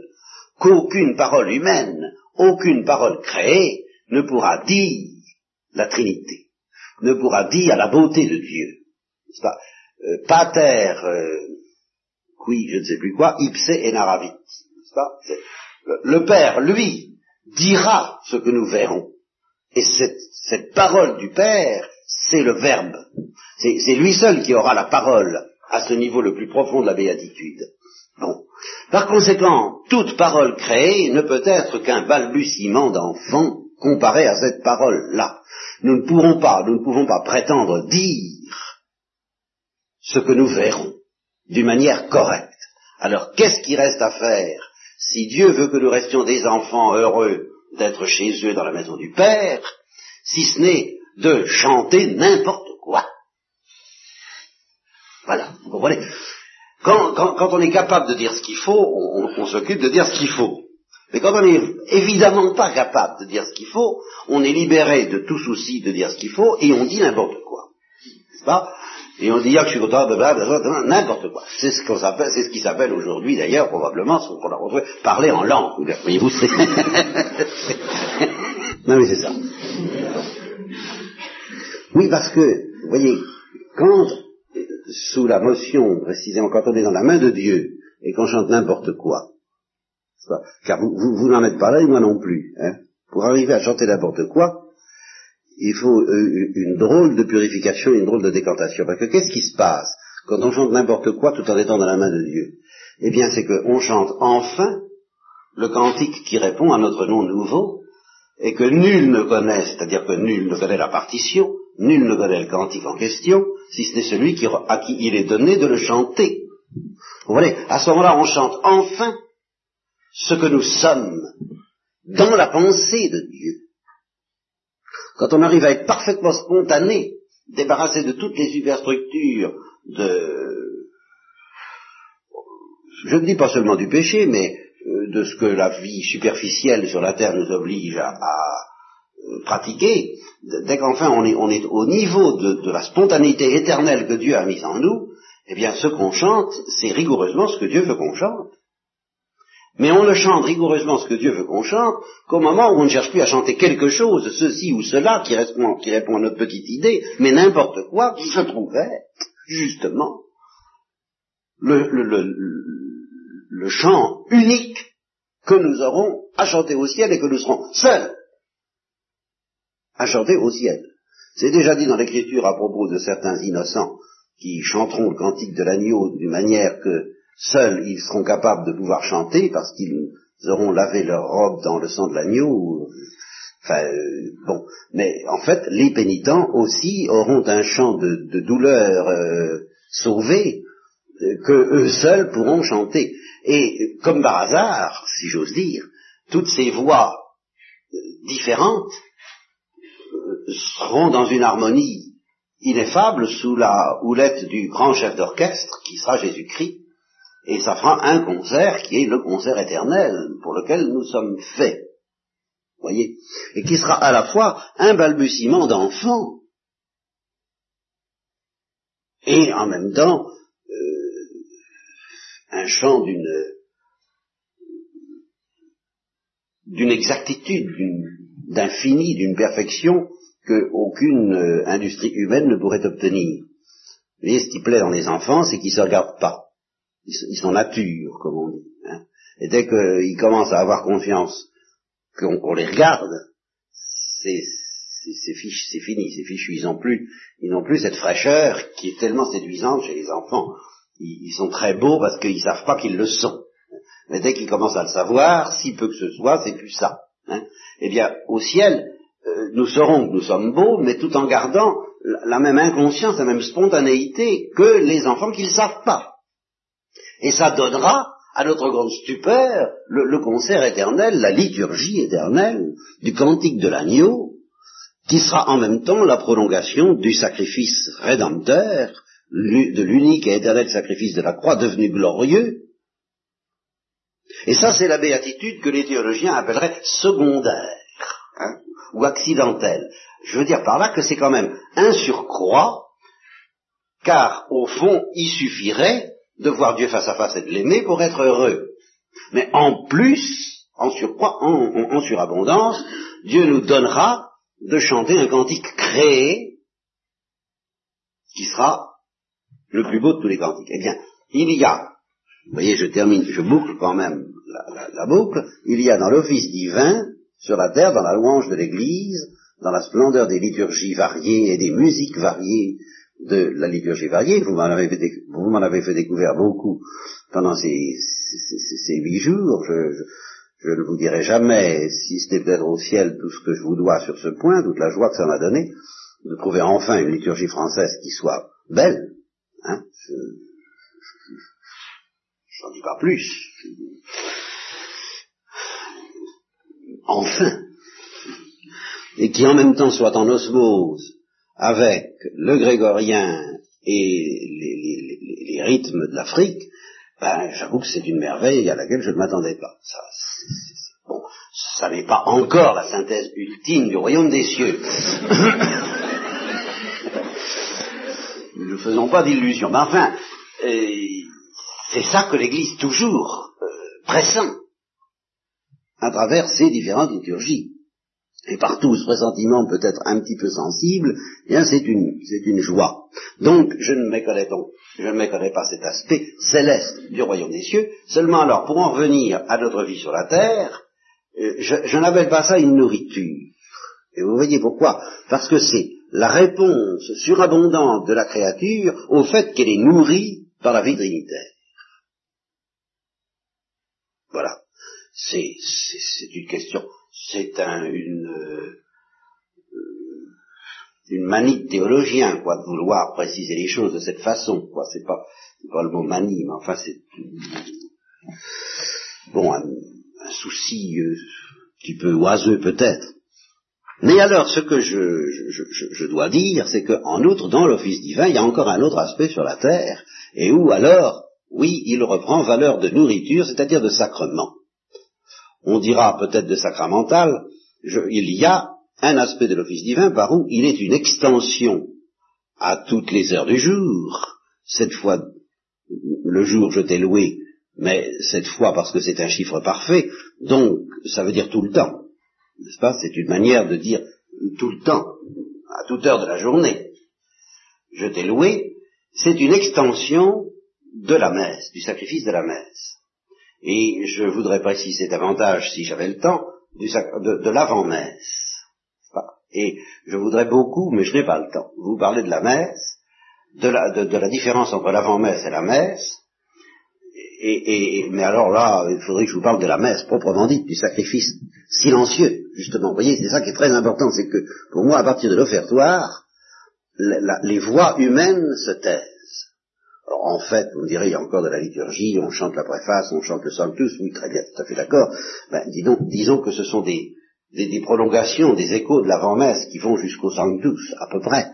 qu'aucune parole humaine, aucune parole créée ne pourra dire la Trinité, ne pourra dire la beauté de Dieu. Pas? Euh, Pater, euh, qui, je ne sais plus quoi, ipse et naravit. Pas? Le, Père, lui, dira ce que nous verrons. Et cette, parole du Père, c'est le Verbe. C'est lui seul qui aura la parole à ce niveau le plus profond de la béatitude. Bon. Par conséquent, toute parole créée ne peut être qu'un balbutiement d'enfant comparé à cette parole-là. Nous ne pourrons pas, nous ne pouvons pas prétendre dire ce que nous verrons d'une manière correcte. Alors qu'est-ce qui reste à faire si Dieu veut que nous restions des enfants heureux d'être chez eux dans la maison du Père, si ce n'est de chanter n'importe quoi Voilà, vous comprenez? Quand, on est capable de dire ce qu'il faut, on, s'occupe de dire ce qu'il faut. Mais quand on n'est évidemment pas capable de dire ce qu'il faut, on est libéré de tout souci de dire ce qu'il faut et on dit n'importe quoi. N'est-ce pas? Et on dit ah, je suis content, n'importe quoi. C'est ce qu'on s'appelle, c'est ce qui s'appelle aujourd'hui d'ailleurs probablement ce qu'on a retrouvé parler en langue. Voyez-vous Non mais c'est ça. Oui parce que, vous voyez, quand sous la motion, précisément quand on est dans la main de Dieu et qu'on chante n'importe quoi. Car vous, vous, n'en êtes pas là et moi non plus. Hein. Pour arriver à chanter n'importe quoi, il faut euh, une drôle de purification, une drôle de décantation. Parce que qu'est-ce qui se passe quand on chante n'importe quoi tout en étant dans la main de Dieu? Eh bien, c'est qu'on chante enfin le cantique qui répond à notre nom nouveau et que nul ne connaît, c'est-à-dire que nul ne connaît la partition, nul ne connaît le cantique en question, si ce n'est celui à qui il est donné de le chanter. Vous voyez, à ce moment-là, on chante enfin ce que nous sommes dans la pensée de Dieu. Quand on arrive à être parfaitement spontané, débarrassé de toutes les superstructures de, je ne dis pas seulement du péché, mais euh, de ce que la vie superficielle sur la terre nous oblige à, euh, pratiquer, dès qu'enfin on est, au niveau de, de, la spontanéité éternelle que Dieu a mise en nous, eh bien ce qu'on chante, c'est rigoureusement ce que Dieu veut qu'on chante. Mais on ne chante rigoureusement ce que Dieu veut qu'on chante qu'au moment où on ne cherche plus à chanter quelque chose, ceci ou cela, qui répond, à notre petite idée, mais n'importe quoi qui se trouve être, justement, le chant unique que nous aurons à chanter au ciel et que nous serons seuls à chanter au ciel. C'est déjà dit dans l'Écriture à propos de certains innocents qui chanteront le cantique de l'agneau d'une manière que seuls ils seront capables de pouvoir chanter parce qu'ils auront lavé leur robe dans le sang de l'agneau. Enfin, euh, bon. Mais en fait, les pénitents aussi auront un chant de, douleur euh, sauvé euh, que eux seuls pourront chanter. Et comme par hasard, si j'ose dire, toutes ces voix différentes seront dans une harmonie ineffable sous la houlette du grand chef d'orchestre qui sera Jésus-Christ, et ça fera un concert qui est le concert éternel pour lequel nous sommes faits. Voyez? Et qui sera à la fois un balbutiement d'enfant et en même temps euh, un chant d'une d'une exactitude, d'infini, d'une perfection qu'aucune euh, industrie humaine ne pourrait obtenir. Vous voyez, ce qui plaît dans les enfants, c'est qu'ils ne se regardent pas. Ils, sont nature, comme on dit. Hein. Et dès qu'ils commencent à avoir confiance qu'on les regarde, c'est fini, c'est fichu. Ils n'ont plus, ils plus cette fraîcheur qui est tellement séduisante chez les enfants. Ils, sont très beaux parce qu'ils savent pas qu'ils le sont. Mais dès qu'ils commencent à le savoir, si peu que ce soit, c'est plus ça. Hein. Eh bien, au ciel, euh, nous saurons que nous sommes beaux, mais tout en gardant la même inconscience, la même spontanéité que les enfants qui ne savent pas. Et ça donnera, à notre grande stupeur, le, concert éternel, la liturgie éternelle du cantique de l'agneau, qui sera en même temps la prolongation du sacrifice rédempteur, de l'unique et éternel sacrifice de la croix devenu glorieux. Et ça, c'est la béatitude que les théologiens appelleraient secondaire. Hein ou accidentelle. Je veux dire par là que c'est quand même un surcroît, car au fond, il suffirait de voir Dieu face à face et de l'aimer pour être heureux. Mais en plus, en surcroît, en, surabondance, Dieu nous donnera de chanter un cantique créé qui sera le plus beau de tous les cantiques. Eh bien, il y a, vous voyez, je termine, je boucle quand même la boucle, il y a dans l'office divin sur la terre, dans la louange de l'Église, dans la splendeur des liturgies variées et des musiques variées de la liturgie variée. Vous m'en avez, fait, découvrir beaucoup pendant ces, huit jours. Je, ne vous dirai jamais, si c'était peut-être au ciel, tout ce que je vous dois sur ce point, toute la joie que ça m'a donné, de trouver enfin une liturgie française qui soit belle. Hein, je, n'en dis pas plus enfin, et qui en même temps soit en osmose avec le grégorien et les, rythmes de l'Afrique, ben, j'avoue que c'est une merveille à laquelle je ne m'attendais pas. Ça, bon, ça n'est pas encore la synthèse ultime du royaume des cieux. ne faisons pas d'illusions. Mais enfin, euh, c'est ça que l'Église toujours euh, pressent à travers ces différentes liturgies. Et partout ce pressentiment peut être un petit peu sensible, eh bien c'est une, c'est une joie. Donc je ne méconnais donc, je ne méconnais pas cet aspect céleste du royaume des cieux. Seulement alors, pour en revenir à notre vie sur la terre, euh, je, je n'appelle pas ça une nourriture. Et vous voyez pourquoi? Parce que c'est la réponse surabondante de la créature au fait qu'elle est nourrie par la vie trinitaire. Voilà c'est, une question, c'est un, une, euh, une manie de théologien, quoi, de vouloir préciser les choses de cette façon, quoi. C'est pas, pas le mot manie, mais enfin c'est bon un, souci euh, qui peut oiseux peut-être. Mais alors, ce que je, je, je dois dire, c'est qu'en outre, dans l'office divin, il y a encore un autre aspect sur la terre, et où alors, oui, il reprend valeur de nourriture, c'est-à-dire de sacrement on dira peut-être de sacramental, il y a un aspect de l'office divin par où il est une extension à toutes les heures du jour. Cette fois, le jour je t'ai loué, mais cette fois parce que c'est un chiffre parfait, donc ça veut dire tout le temps. N'est-ce pas? C'est une manière de dire tout le temps, à toute heure de la journée. Je t'ai loué, c'est une extension de la messe, du sacrifice de la messe. Et je voudrais préciser davantage, si j'avais le temps, de, l'avant-messe. Et je voudrais beaucoup, mais je n'ai pas le temps, vous parler de la messe, de la, de, la différence entre l'avant-messe et la messe, et, et, mais alors là, il faudrait que je vous parle de la messe proprement dite, du sacrifice silencieux, justement. Vous voyez, c'est ça qui est très important, c'est que pour moi, à partir de l'offertoire, les voix humaines se taisent. En fait, vous me direz, il y a encore de la liturgie, on chante la préface, on chante le Sanctus, oui, très bien, tout à fait d'accord. Ben, disons, que ce sont des, des, prolongations, des échos de l'avant-messe qui vont jusqu'au Sanctus, à peu près,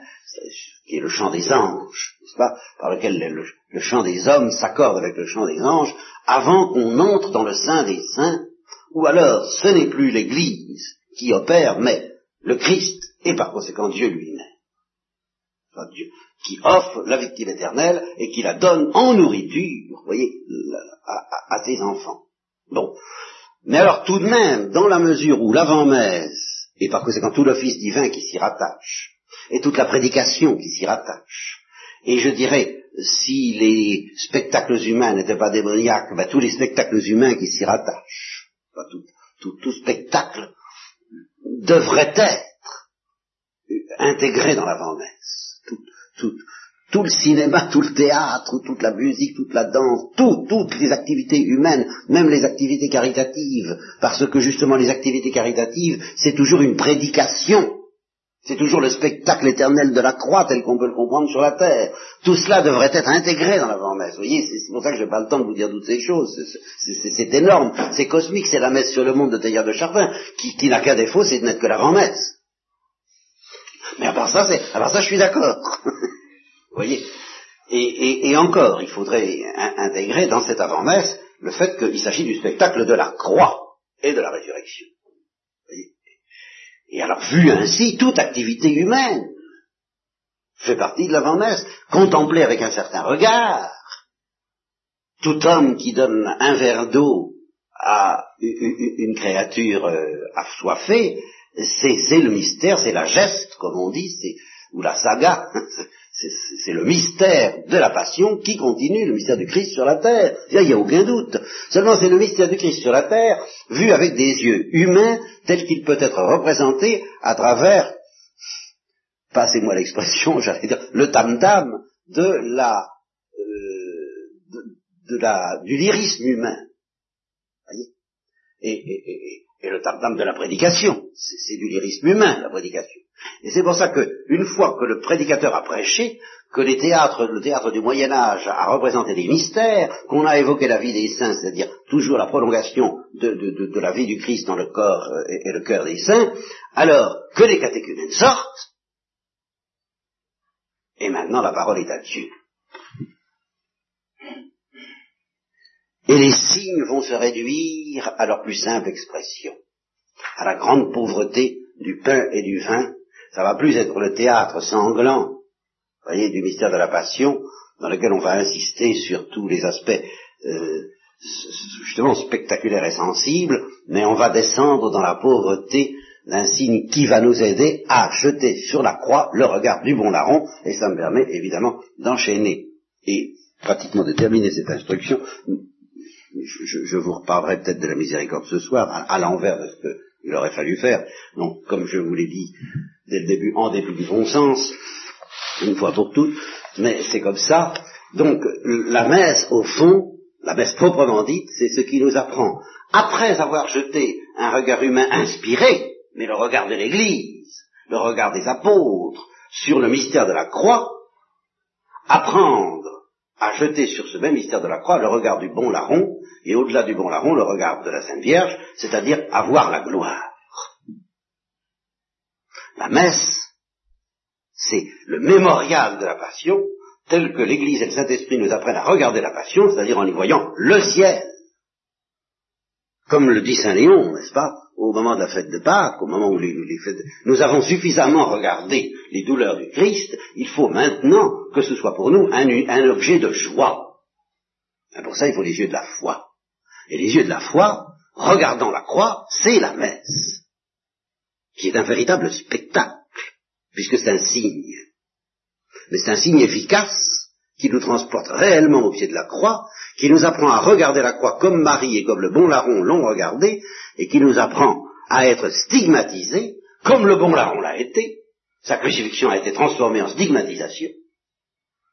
qui est le chant des anges, n'est-ce pas, par lequel le, le chant des hommes s'accorde avec le chant des anges, avant qu'on entre dans le sein des saints, ou alors ce n'est plus l'Église qui opère, mais le Christ, et par conséquent Dieu lui-même. Qui offre la victime éternelle et qui la donne en nourriture, vous voyez, à, ses enfants. Bon. Mais alors tout de même, dans la mesure où l'avant-messe, et par conséquent tout l'office divin qui s'y rattache, et toute la prédication qui s'y rattache, et je dirais, si les spectacles humains n'étaient pas démoniaques, ben, tous les spectacles humains qui s'y rattachent, tout, spectacle devrait être intégré dans l'avant-messe. Tout, tout, tout le cinéma, tout le théâtre, toute la musique, toute la danse, tout, toutes les activités humaines, même les activités caritatives, parce que justement les activités caritatives, c'est toujours une prédication. C'est toujours le spectacle éternel de la croix tel qu'on peut le comprendre sur la terre. Tout cela devrait être intégré dans l'avant-messe. Vous voyez, c'est pour ça que je n'ai pas le temps de vous dire toutes ces choses. C'est énorme, c'est cosmique, c'est la messe sur le monde de Teilhard de Chardin, qui, n'a qu'un défaut, c'est de n'être que l'avant-messe. Mais à part ça, c'est, à part ça, je suis d'accord. Vous voyez? Et, et, encore, il faudrait intégrer dans cette avant-messe le fait qu'il s'agit du spectacle de la croix et de la résurrection. Et alors, vu ainsi, toute activité humaine fait partie de l'avant-messe, contemplée avec un certain regard. Tout homme qui donne un verre d'eau à une créature euh, assoiffée, c'est le mystère, c'est la geste, comme on dit, ou la saga, c'est le mystère de la passion qui continue, le mystère du Christ sur la terre. Il n'y a aucun doute. Seulement c'est le mystère du Christ sur la terre vu avec des yeux humains tel qu'il peut être représenté à travers, passez-moi l'expression, j'allais dire, le tam-tam de la, euh, de, la, du lyrisme humain. Voyez? Et, et le tam-tam de la prédication. C'est du lyrisme humain, la prédication. Et c'est pour ça que, une fois que le prédicateur a prêché, que les théâtres, le théâtre du Moyen Âge a représenté des mystères, qu'on a évoqué la vie des saints, c'est-à-dire toujours la prolongation de, la vie du Christ dans le corps euh, et, le cœur des saints, alors que les catéchumènes sortent, et maintenant la parole est à Dieu. Et les signes vont se réduire à leur plus simple expression, à la grande pauvreté du pain et du vin. Ça va plus être le théâtre sanglant, voyez, du mystère de la passion, dans lequel on va insister sur tous les aspects euh, justement spectaculaires et sensibles, mais on va descendre dans la pauvreté d'un signe qui va nous aider à jeter sur la croix le regard du bon larron, et ça me permet évidemment d'enchaîner et pratiquement de terminer cette instruction je, vous reparlerai peut-être de la miséricorde ce soir, à, l'envers de ce qu'il aurait fallu faire. Donc, comme je vous l'ai dit dès le début, en début du bon sens, une fois pour toutes, mais c'est comme ça. Donc, la messe, au fond, la messe proprement dite, c'est ce qui nous apprend, après avoir jeté un regard humain inspiré, mais le regard de l'Église, le regard des apôtres, sur le mystère de la croix, apprendre à jeter sur ce même mystère de la croix le regard du bon larron, et au-delà du bon larron, le regard de la Sainte Vierge, c'est-à-dire avoir la gloire. La messe, c'est le mémorial de la passion, tel que l'Église et le Saint-Esprit nous apprennent à regarder la passion, c'est-à-dire en y voyant le ciel. Comme le dit Saint Léon, n'est-ce pas, au moment de la fête de Pâques, au moment où les, fêtes, nous avons suffisamment regardé les douleurs du Christ, il faut maintenant que ce soit pour nous un, un objet de joie. Et pour ça, il faut les yeux de la foi. Et les yeux de la foi, regardant la croix, c'est la messe, qui est un véritable spectacle, puisque c'est un signe. Mais c'est un signe efficace qui nous transporte réellement au pied de la croix, qui nous apprend à regarder la croix comme Marie et comme le bon larron l'ont regardé, et qui nous apprend à être stigmatisé comme le bon larron l'a été. Sa crucifixion a été transformée en stigmatisation.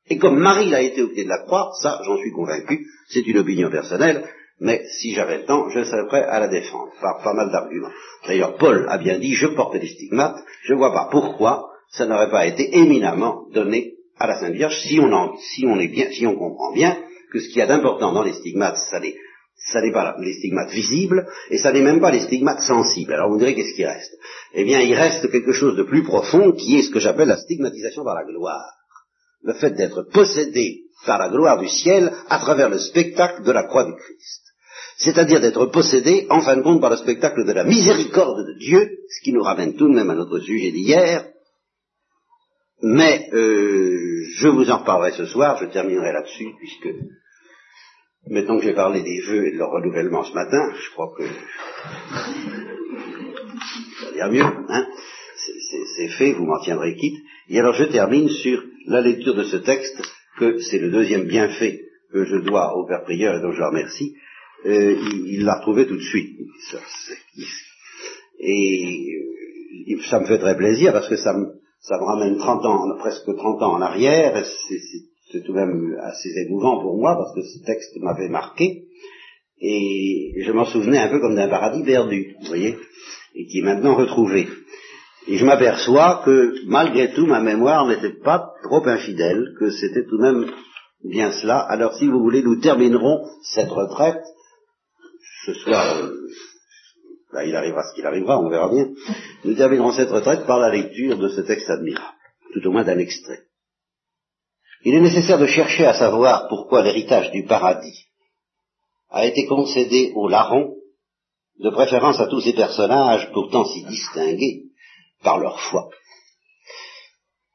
Et comme Marie l'a été au pied de la croix, ça, j'en suis convaincu, c'est une opinion personnelle, mais si j'avais le temps, je serais prêt à la défendre, par pas mal d'arguments. D'ailleurs, Paul a bien dit, je porte des stigmates, je ne vois pas pourquoi ça n'aurait pas été éminemment donné à la Sainte Vierge, si on, en, si on est bien, si on comprend bien que ce qu'il y a d'important dans les stigmates, ça n'est, ça n'est pas les stigmates visibles, et ça n'est même pas les stigmates sensibles. Alors vous direz, qu'est-ce qui reste? Eh bien, il reste quelque chose de plus profond, qui est ce que j'appelle la stigmatisation par la gloire. Le fait d'être possédé par la gloire du ciel à travers le spectacle de la croix du Christ. C'est-à-dire d'être possédé, en fin de compte, par le spectacle de la miséricorde de Dieu, ce qui nous ramène tout de même à notre sujet d'hier, mais euh, je vous en reparlerai ce soir, je terminerai là-dessus, puisque maintenant que j'ai parlé des vœux et de leur renouvellement ce matin, je crois que ça dire mieux, hein c'est fait, vous m'en tiendrez quitte. Et alors je termine sur la lecture de ce texte, que c'est le deuxième bienfait que je dois au Père Prieur et dont je le remercie. Euh, il l'a retrouvé tout de suite. et euh, ça me fait très plaisir parce que ça me, ça me ramène 30 ans, presque 30 ans en arrière, c'est tout de même assez émouvant pour moi parce que ce texte m'avait marqué, et je m'en souvenais un peu comme d'un paradis perdu, vous voyez, et qui est maintenant retrouvé. Et je m'aperçois que malgré tout ma mémoire n'était pas trop infidèle, que c'était tout de même bien cela. Alors si vous voulez, nous terminerons cette retraite ce soir. Euh, ben, il arrivera ce qu'il arrivera, on verra bien. Nous terminerons cette retraite par la lecture de ce texte admirable, tout au moins d'un extrait. Il est nécessaire de chercher à savoir pourquoi l'héritage du paradis a été concédé aux larrons, de préférence à tous ces personnages pourtant si distingués par leur foi.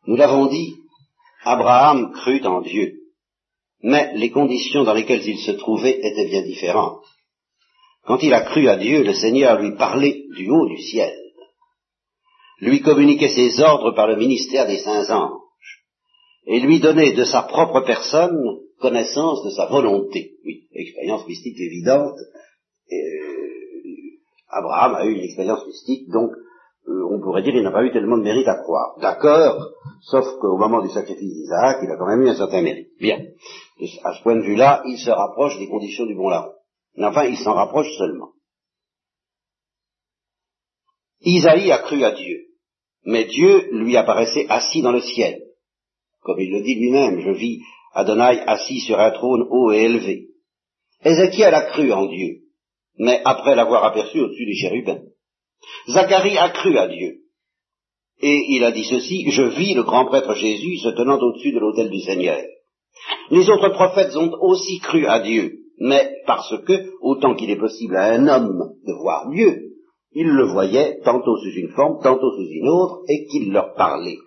Nous l'avons dit, Abraham crut en Dieu, mais les conditions dans lesquelles il se trouvait étaient bien différentes. Quand il a cru à Dieu, le Seigneur lui parlait du haut du ciel, lui communiquait ses ordres par le ministère des saints anges, et lui donnait de sa propre personne connaissance de sa volonté. Oui, expérience mystique évidente. Euh, Abraham a eu une expérience mystique, donc euh, on pourrait dire qu'il n'a pas eu tellement de mérite à croire. D'accord, sauf qu'au moment du sacrifice d'Isaac, il a quand même eu un certain mérite. Bien. À ce point de vue-là, il se rapproche des conditions du bon larron. Mais enfin, il s'en rapproche seulement. Isaïe a cru à Dieu, mais Dieu lui apparaissait assis dans le ciel. Comme il le dit lui-même, je vis Adonai assis sur un trône haut et élevé. Ézéchiel a cru en Dieu, mais après l'avoir aperçu au-dessus des chérubins. Zacharie a cru à Dieu, et il a dit ceci, je vis le grand prêtre Jésus se tenant au-dessus de l'autel du Seigneur. Les autres prophètes ont aussi cru à Dieu, mais parce que, autant qu'il est possible à un homme de voir Dieu, il le voyait tantôt sous une forme, tantôt sous une autre, et qu'il leur parlait.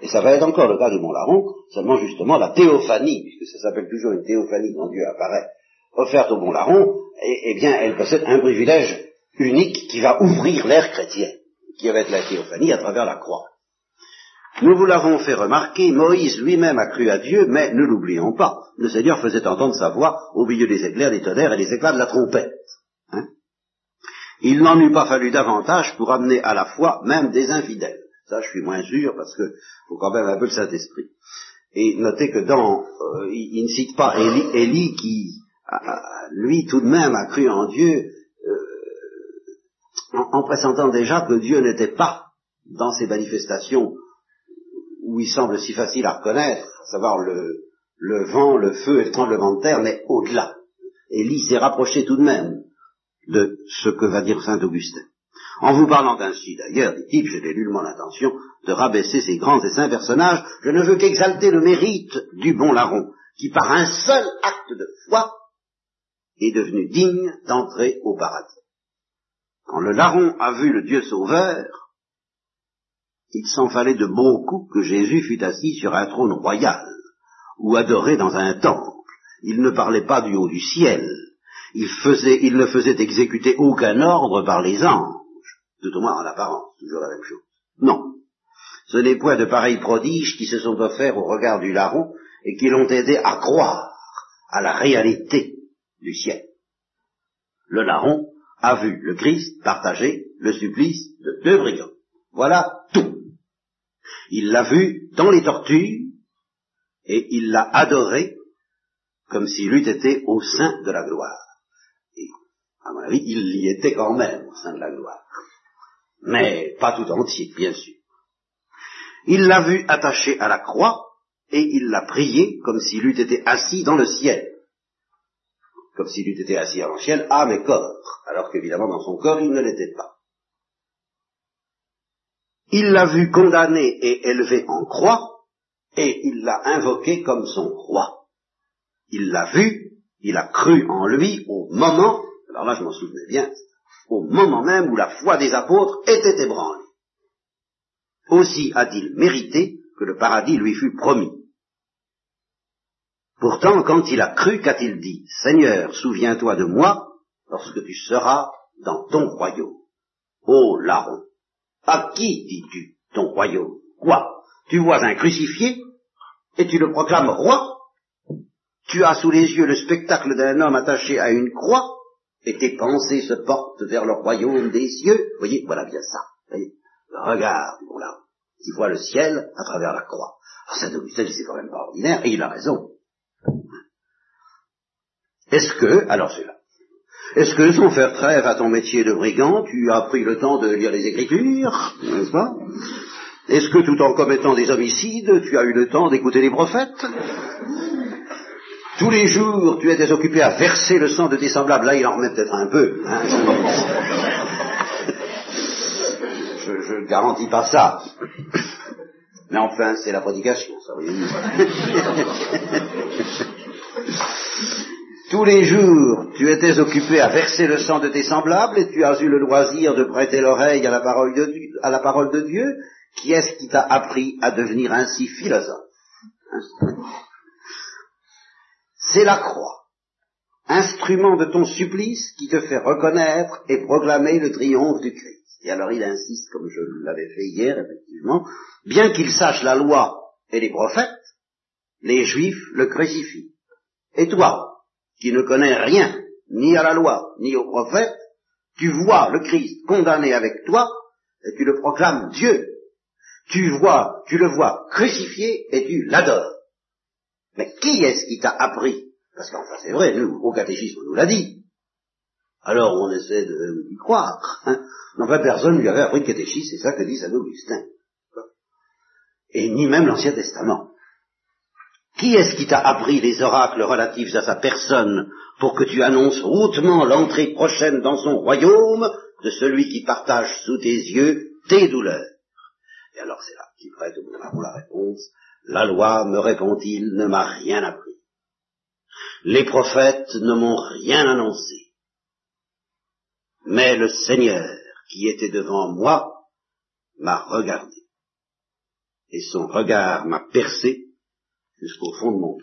Et ça va être encore le cas de Montlaron, seulement justement la théophanie, puisque ça s'appelle toujours une théophanie quand Dieu apparaît, offerte au eh, eh bien, elle possède un privilège unique qui va ouvrir l'ère chrétienne, qui va être la théophanie à travers la croix. Nous vous l'avons fait remarquer, Moïse lui-même a cru à Dieu, mais ne l'oublions pas, le Seigneur faisait entendre sa voix au milieu des éclairs, des tonnerres et des éclats de la trompette. Hein. Il n'en eût pas fallu davantage pour amener à la foi même des infidèles. Ça, je suis moins sûr, parce que faut quand même un peu le Saint-Esprit. Et notez que dans, euh, il, ne cite pas Élie, qui, lui, tout de même, a cru en Dieu, euh, en, en déjà que Dieu n'était pas dans ses manifestations où il semble si facile à reconnaître, à savoir le, vent, le feu et le tremblement de terre, mais au-delà. Élie s'est rapproché tout de même de ce que va dire Saint Augustin. En vous parlant ainsi, d'ailleurs, dit-il, j'ai nullement l'intention de rabaisser ces grands et saints personnages, je ne veux qu'exalter le mérite du bon larron, qui par un seul acte de foi est devenu digne d'entrer au paradis. Quand le larron a vu le Dieu sauveur, il s'en fallait de beaucoup que Jésus fût assis sur un trône royal, ou adoré dans un temple. Il ne parlait pas du haut du ciel. Il, faisait, il ne faisait exécuter aucun ordre par les anges, tout au moins en apparence, toujours la même chose. Non. Ce n'est point de pareils prodiges qui se sont offerts au regard du larron et qui l'ont aidé à croire à la réalité du ciel. Le larron a vu le Christ partager le supplice de deux brigands. Voilà. Il l'a vu dans les tortures, et il l'a adoré comme s'il eût été au sein de la gloire. Et, à mon avis, il y était quand même au sein de la gloire. Mais pas tout entier, bien sûr. Il l'a vu attaché à la croix, et il l'a prié comme s'il eût été assis dans le ciel. Comme s'il eût été assis en ciel, âme et corps, alors qu'évidemment dans son corps il ne l'était pas. Il l'a vu condamné et élevé en croix, et il l'a invoqué comme son roi. Il l'a vu, il a cru en lui au moment, alors là je m'en souvenais bien, au moment même où la foi des apôtres était ébranlée. Aussi a-t-il mérité que le paradis lui fût promis. Pourtant, quand il a cru, qu'a-t-il dit Seigneur, souviens-toi de moi lorsque tu seras dans ton royaume. Ô larron, à qui dis-tu ton royaume Quoi Tu vois un crucifié et tu le proclames roi Tu as sous les yeux le spectacle d'un homme attaché à une croix et tes pensées se portent vers le royaume des cieux. Vous voyez, voilà bien ça. Regarde, bon là, il voit le ciel à travers la croix. Alors ça, c'est quand même pas ordinaire, et il a raison. Est-ce que, alors c'est là, est-ce que sans faire trêve à ton métier de brigand, tu as pris le temps de lire les Écritures, n'est-ce pas? Est-ce que tout en commettant des homicides, tu as eu le temps d'écouter les prophètes? Tous les jours, tu étais occupé à verser le sang de tes semblables. Là, il en remet peut-être un peu. Hein. je ne garantis pas ça. Mais enfin, c'est la prédication, ça, Tous les jours, tu étais occupé à verser le sang de tes semblables et tu as eu le loisir de prêter l'oreille à la parole de Dieu. Qui est-ce qui t'a appris à devenir ainsi philosophe? C'est la croix, instrument de ton supplice qui te fait reconnaître et proclamer le triomphe du Christ. Et alors il insiste, comme je l'avais fait hier, effectivement, bien qu'il sache la loi et les prophètes, les Juifs le crucifient. Et toi, qui ne connais rien, ni à la loi, ni aux prophètes, tu vois le Christ condamné avec toi, et tu le proclames Dieu. Tu vois, tu le vois crucifié et tu l'adores. Mais qui est-ce qui t'a appris? Parce qu'enfin c'est vrai, nous, au catéchisme, on nous l'a dit. Alors on essaie de y croire. Hein. Enfin, personne ne lui avait appris le catéchisme, c'est ça que dit Saint Augustin. Et ni même l'Ancien Testament. Qui est-ce qui t'a appris les oracles relatifs à sa personne pour que tu annonces hautement l'entrée prochaine dans son royaume de celui qui partage sous tes yeux tes douleurs? Et alors c'est là qu'il prête au la réponse. La loi, me répond-il, ne m'a rien appris. Les prophètes ne m'ont rien annoncé. Mais le Seigneur qui était devant moi m'a regardé. Et son regard m'a percé jusqu'au fond de mon.